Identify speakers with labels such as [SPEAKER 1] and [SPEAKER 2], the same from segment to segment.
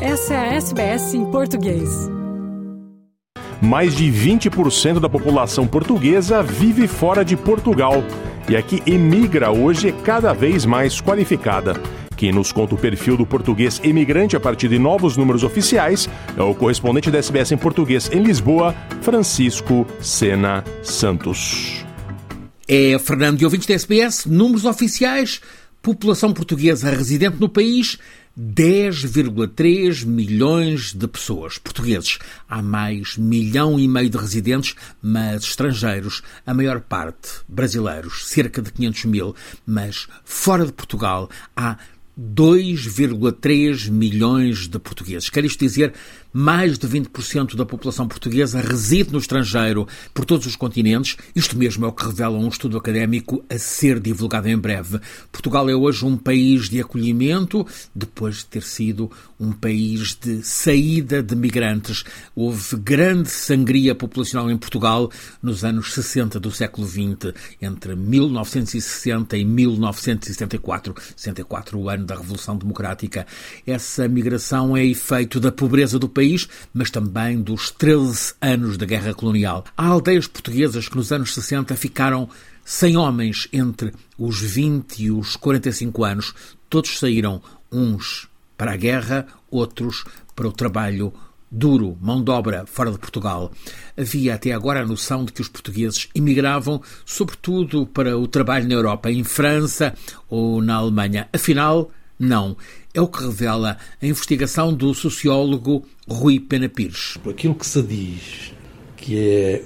[SPEAKER 1] Essa é a SBS em português.
[SPEAKER 2] Mais de 20% da população portuguesa vive fora de Portugal e a que emigra hoje é cada vez mais qualificada. Quem nos conta o perfil do português imigrante a partir de novos números oficiais é o correspondente da SBS em português em Lisboa, Francisco Sena Santos.
[SPEAKER 3] É Fernando e ouvintes da SBS, números oficiais, população portuguesa residente no país, 10,3 milhões de pessoas portugueses. Há mais milhão e meio de residentes, mas estrangeiros, a maior parte brasileiros, cerca de 500 mil, mas fora de Portugal há 2,3 milhões de portugueses. Quer isto dizer, mais de 20% da população portuguesa reside no estrangeiro por todos os continentes. Isto mesmo é o que revela um estudo académico a ser divulgado em breve. Portugal é hoje um país de acolhimento, depois de ter sido um país de saída de migrantes. Houve grande sangria populacional em Portugal nos anos 60 do século XX, entre 1960 e 1974, 64 o da Revolução Democrática. Essa migração é efeito da pobreza do país, mas também dos 13 anos da Guerra Colonial. Há aldeias portuguesas que nos anos 60 ficaram sem homens entre os 20 e os 45 anos. Todos saíram, uns para a guerra, outros para o trabalho duro, mão de obra fora de Portugal. Havia até agora a noção de que os portugueses imigravam sobretudo para o trabalho na Europa, em França ou na Alemanha. Afinal, não. É o que revela a investigação do sociólogo Rui Pena Pires.
[SPEAKER 4] Aquilo que se diz que é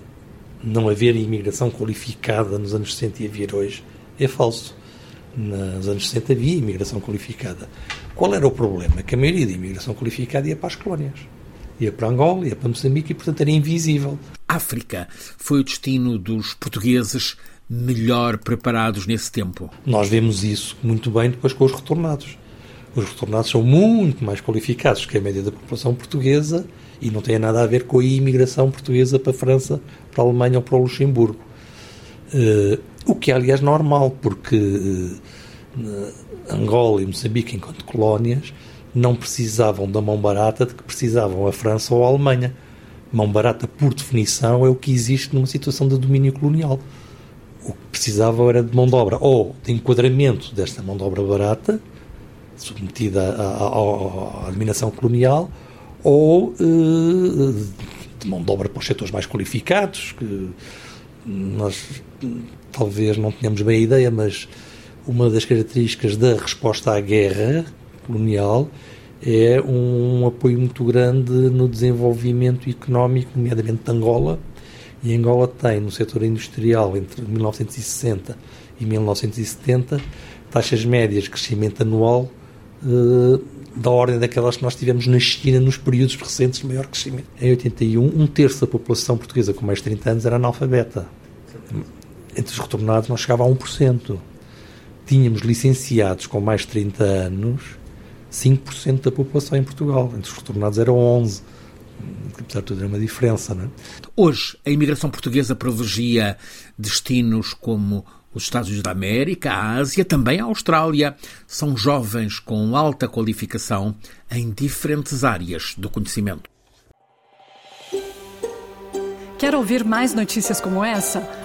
[SPEAKER 4] não haver imigração qualificada nos anos 60 e haver hoje é falso. Nos anos 60 havia imigração qualificada. Qual era o problema? Que a maioria da imigração qualificada ia para as colónias. Ia para Angola, ia para Moçambique e, portanto, era invisível.
[SPEAKER 3] África foi o destino dos portugueses melhor preparados nesse tempo.
[SPEAKER 4] Nós vemos isso muito bem depois com os retornados. Os retornados são muito mais qualificados que a média da população portuguesa e não tem nada a ver com a imigração portuguesa para a França, para a Alemanha ou para o Luxemburgo. Uh, o que é, aliás, normal, porque uh, Angola e Moçambique, enquanto colónias, não precisavam da mão barata de que precisavam a França ou a Alemanha. Mão barata, por definição, é o que existe numa situação de domínio colonial. O que precisavam era de mão de obra ou de enquadramento desta mão de obra barata, submetida à, dominação colonial, ou uh, de mão de obra para os setores mais qualificados, que nós talvez não tenhamos bem a ideia, mas uma das características da resposta à guerra colonial é um apoio muito grande no desenvolvimento económico, nomeadamente de Angola. E Angola tem, no setor industrial, entre 1960 e 1970, taxas médias de crescimento anual uh, da ordem daquelas que nós tivemos na China nos períodos recentes de maior crescimento. Em 81, um terço da população portuguesa com mais de 30 anos era analfabeta. Entre os retornados não chegava a 1%. Tínhamos licenciados com mais de 30 anos 5% da população em Portugal. Entre os retornados eram 11%. Apesar de tudo, era uma diferença. Não é?
[SPEAKER 3] Hoje, a imigração portuguesa privilegia destinos como os Estados Unidos da América, a Ásia, também a Austrália. São jovens com alta qualificação em diferentes áreas do conhecimento.
[SPEAKER 1] Quer ouvir mais notícias como essa?